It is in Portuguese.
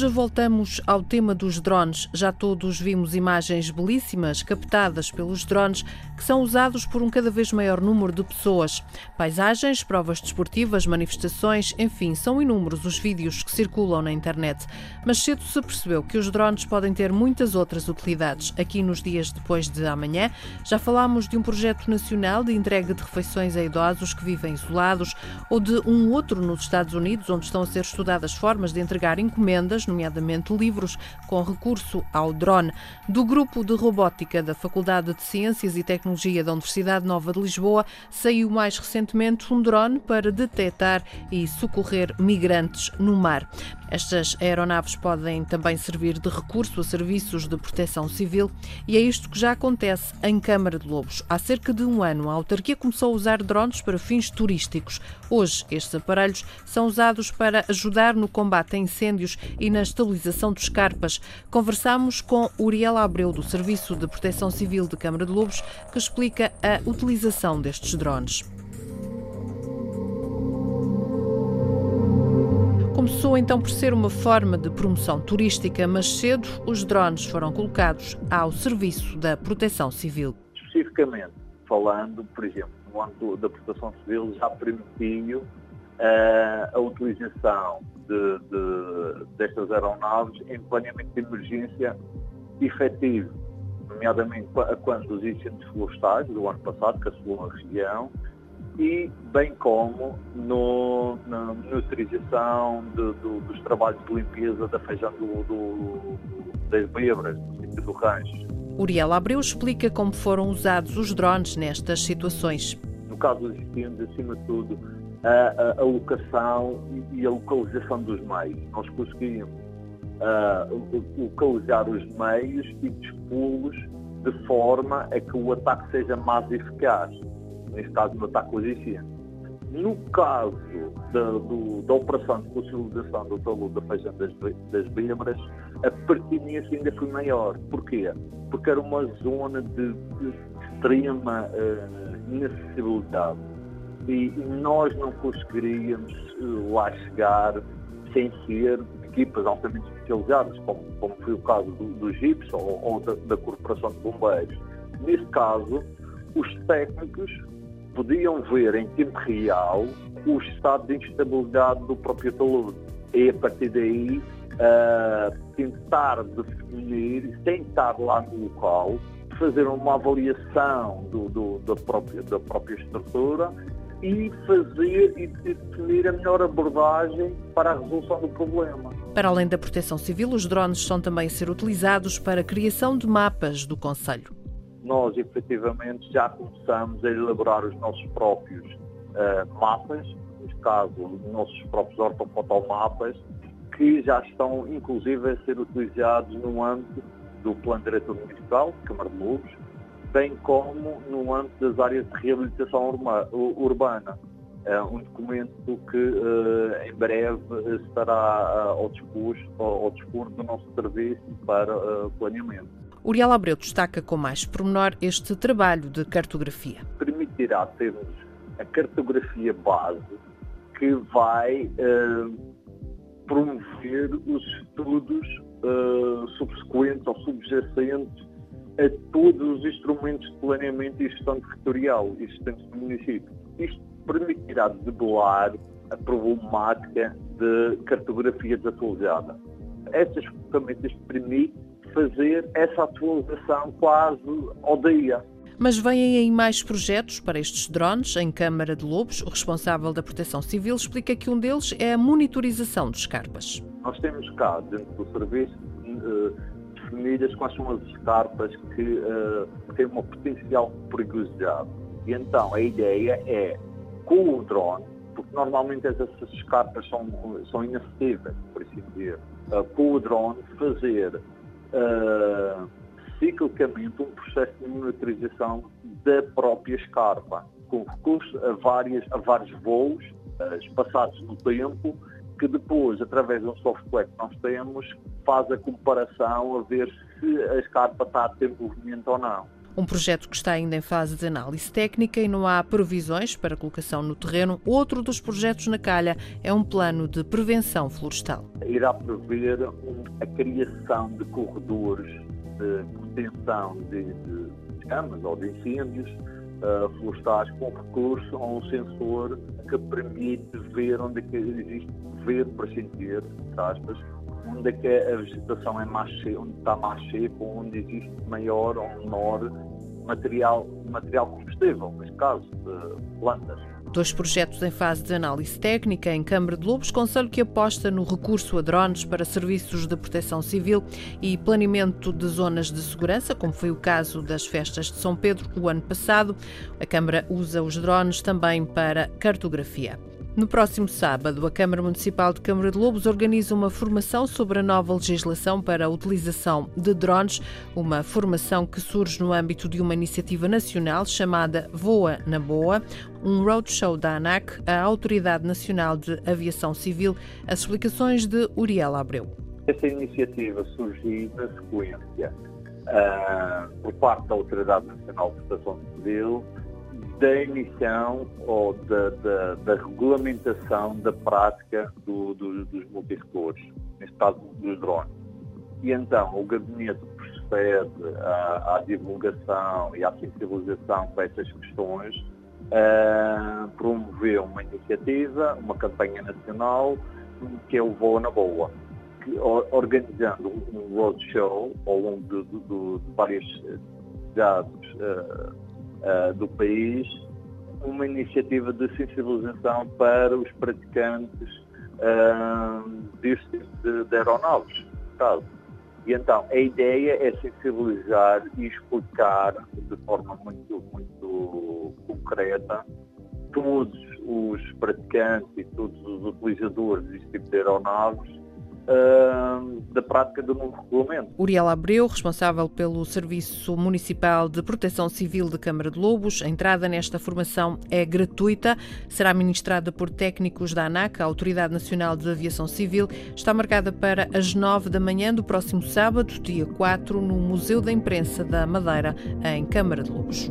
Hoje voltamos ao tema dos drones. Já todos vimos imagens belíssimas captadas pelos drones que são usados por um cada vez maior número de pessoas. Paisagens, provas desportivas, manifestações, enfim, são inúmeros os vídeos que circulam na internet. Mas cedo se percebeu que os drones podem ter muitas outras utilidades. Aqui nos dias depois de amanhã, já falámos de um projeto nacional de entrega de refeições a idosos que vivem isolados ou de um outro nos Estados Unidos, onde estão a ser estudadas formas de entregar encomendas nomeadamente livros, com recurso ao drone. Do grupo de robótica da Faculdade de Ciências e Tecnologia da Universidade Nova de Lisboa, saiu mais recentemente um drone para detectar e socorrer migrantes no mar. Estas aeronaves podem também servir de recurso a serviços de proteção civil e é isto que já acontece em Câmara de Lobos. Há cerca de um ano, a autarquia começou a usar drones para fins turísticos. Hoje, estes aparelhos são usados para ajudar no combate a incêndios e na estabilização dos carpas. Conversamos com Uriel Abreu, do Serviço de Proteção Civil de Câmara de Lobos, que explica a utilização destes drones. Começou então por ser uma forma de promoção turística, mas cedo os drones foram colocados ao serviço da proteção civil. Especificamente falando, por exemplo, no âmbito da proteção civil já permitiu a utilização de, de, destas aeronaves em planeamento de emergência efetivo, nomeadamente quando os incêndios florestais do ano passado, que assolou a região, e bem como no, na do, dos trabalhos de limpeza da feijão do, do, das bebras, do do rancho. Uriel Abreu explica como foram usados os drones nestas situações. No caso dos incêndios, acima de tudo, a, a, locação e a localização dos meios. Nós conseguimos uh, localizar os meios e dispô-los de forma a que o ataque seja mais eficaz neste caso no ataque eficiente. No caso da, do, da operação de fossilização do talud da feijão das, das bêbaras, a pertinência ainda foi maior. Porquê? Porque era uma zona de, de extrema uh, inacessibilidade e nós não conseguiríamos uh, lá chegar sem ser equipas altamente especializadas, como, como foi o caso do, do GIPS ou, ou da, da Corporação de Bombeiros. Nesse caso, os técnicos podiam ver em tempo real o estado de instabilidade do próprio talude. E a partir daí uh, tentar definir, sem estar lá no local, fazer uma avaliação do, do, da, própria, da própria estrutura e fazer e definir a melhor abordagem para a resolução do problema. Para além da proteção civil, os drones são também a ser utilizados para a criação de mapas do Conselho nós efetivamente já começamos a elaborar os nossos próprios uh, mapas, neste caso, os nossos próprios ortofotomapas, que já estão inclusive a ser utilizados no âmbito do Plano Diretor Municipal, Câmara de Lobos, bem como no âmbito das áreas de reabilitação urbana. É um documento que uh, em breve estará uh, ao, dispor, ao dispor do nosso serviço para uh, planeamento. Uriel Abreu destaca com mais pormenor este trabalho de cartografia. Permitirá termos a cartografia base que vai promover os estudos subsequentes ou subjacentes a todos os instrumentos de planeamento e gestão territorial existentes no município. Isto permitirá debelar a problemática de cartografia desatualizada. Estas ferramentas permitem fazer essa atualização quase ao dia. Mas vêm aí mais projetos para estes drones em Câmara de Lobos. O responsável da Proteção Civil explica que um deles é a monitorização de escarpas. Nós temos cá, dentro do serviço, definidas quais são as escarpas que uh, têm uma potencial perigosidade. E então a ideia é, com o drone, porque normalmente essas escarpas são, são inacessíveis, por assim dizer, uh, com o drone fazer uh, ciclicamente um processo de monitorização da própria escarpa, com recurso a, várias, a vários voos espaçados no tempo, que depois, através de um software que nós temos, faz a comparação a ver se a escarpa está a ter movimento ou não. Um projeto que está ainda em fase de análise técnica e não há previsões para colocação no terreno. Outro dos projetos na calha é um plano de prevenção florestal. Irá prever a criação de corredores de proteção de, de chamas ou de incêndios florestais com recurso a um sensor que permite ver onde é existe, ver para sentir, aspas, onde é que a vegetação é mais cheia, onde está mais seco, onde existe maior ou menor material, material combustível, neste caso, de plantas. Dois projetos em fase de análise técnica em Câmara de Lobos, conselho que aposta no recurso a drones para serviços de proteção civil e planeamento de zonas de segurança, como foi o caso das festas de São Pedro o ano passado. A Câmara usa os drones também para cartografia. No próximo sábado, a Câmara Municipal de Câmara de Lobos organiza uma formação sobre a nova legislação para a utilização de drones, uma formação que surge no âmbito de uma iniciativa nacional chamada Voa na Boa, um roadshow da ANAC, a Autoridade Nacional de Aviação Civil. As explicações de Uriel Abreu. Essa iniciativa surgiu na sequência uh, por parte da Autoridade Nacional de Aviação Civil da emissão ou da, da, da regulamentação da prática do, do, dos multirrecores, neste caso dos drones. E então o gabinete procede à, à divulgação e à sensibilização para essas questões, uh, promoveu uma iniciativa, uma campanha nacional, que é o Voa na Boa, que, organizando um roadshow ao longo de, de, de várias cidades uh, uh, do país uma iniciativa de sensibilização para os praticantes uh, deste tipo de, de aeronaves. E então, a ideia é sensibilizar e explicar de forma muito, muito concreta todos os praticantes e todos os utilizadores deste tipo de aeronaves da prática do novo regulamento. Uriel Abreu, responsável pelo Serviço Municipal de Proteção Civil de Câmara de Lobos. A entrada nesta formação é gratuita, será ministrada por técnicos da ANAC, a Autoridade Nacional de Aviação Civil. Está marcada para as 9 da manhã do próximo sábado, dia 4, no Museu da Imprensa da Madeira, em Câmara de Lobos.